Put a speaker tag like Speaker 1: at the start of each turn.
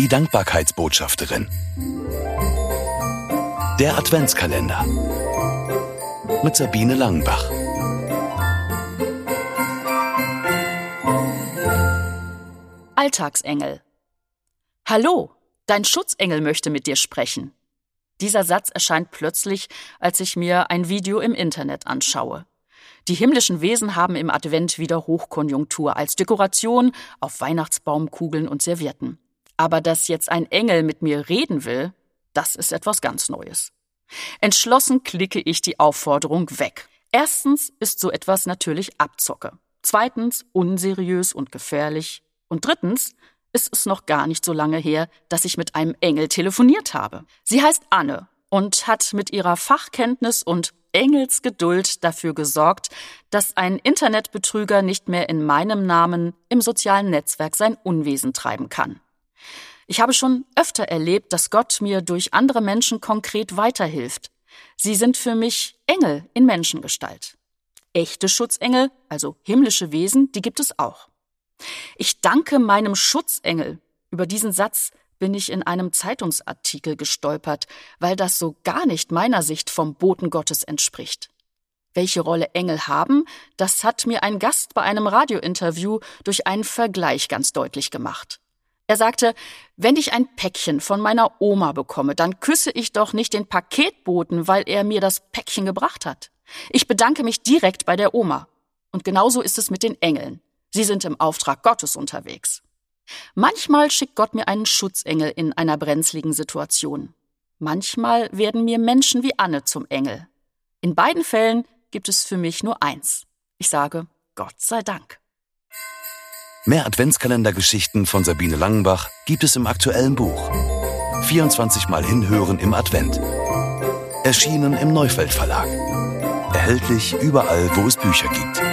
Speaker 1: Die Dankbarkeitsbotschafterin. Der Adventskalender. Mit Sabine Langenbach.
Speaker 2: Alltagsengel. Hallo, dein Schutzengel möchte mit dir sprechen. Dieser Satz erscheint plötzlich, als ich mir ein Video im Internet anschaue. Die himmlischen Wesen haben im Advent wieder Hochkonjunktur als Dekoration auf Weihnachtsbaumkugeln und Servietten. Aber dass jetzt ein Engel mit mir reden will, das ist etwas ganz Neues. Entschlossen klicke ich die Aufforderung weg. Erstens ist so etwas natürlich Abzocke. Zweitens unseriös und gefährlich. Und drittens ist es noch gar nicht so lange her, dass ich mit einem Engel telefoniert habe. Sie heißt Anne und hat mit ihrer Fachkenntnis und Engelsgeduld dafür gesorgt, dass ein Internetbetrüger nicht mehr in meinem Namen im sozialen Netzwerk sein Unwesen treiben kann. Ich habe schon öfter erlebt, dass Gott mir durch andere Menschen konkret weiterhilft. Sie sind für mich Engel in Menschengestalt. Echte Schutzengel, also himmlische Wesen, die gibt es auch. Ich danke meinem Schutzengel. Über diesen Satz bin ich in einem Zeitungsartikel gestolpert, weil das so gar nicht meiner Sicht vom Boten Gottes entspricht. Welche Rolle Engel haben, das hat mir ein Gast bei einem Radiointerview durch einen Vergleich ganz deutlich gemacht. Er sagte, wenn ich ein Päckchen von meiner Oma bekomme, dann küsse ich doch nicht den Paketboten, weil er mir das Päckchen gebracht hat. Ich bedanke mich direkt bei der Oma. Und genauso ist es mit den Engeln. Sie sind im Auftrag Gottes unterwegs. Manchmal schickt Gott mir einen Schutzengel in einer brenzligen Situation. Manchmal werden mir Menschen wie Anne zum Engel. In beiden Fällen gibt es für mich nur eins. Ich sage Gott sei Dank.
Speaker 1: Mehr Adventskalendergeschichten von Sabine Langenbach gibt es im aktuellen Buch. 24 Mal hinhören im Advent. Erschienen im Neufeld Verlag. Erhältlich überall, wo es Bücher gibt.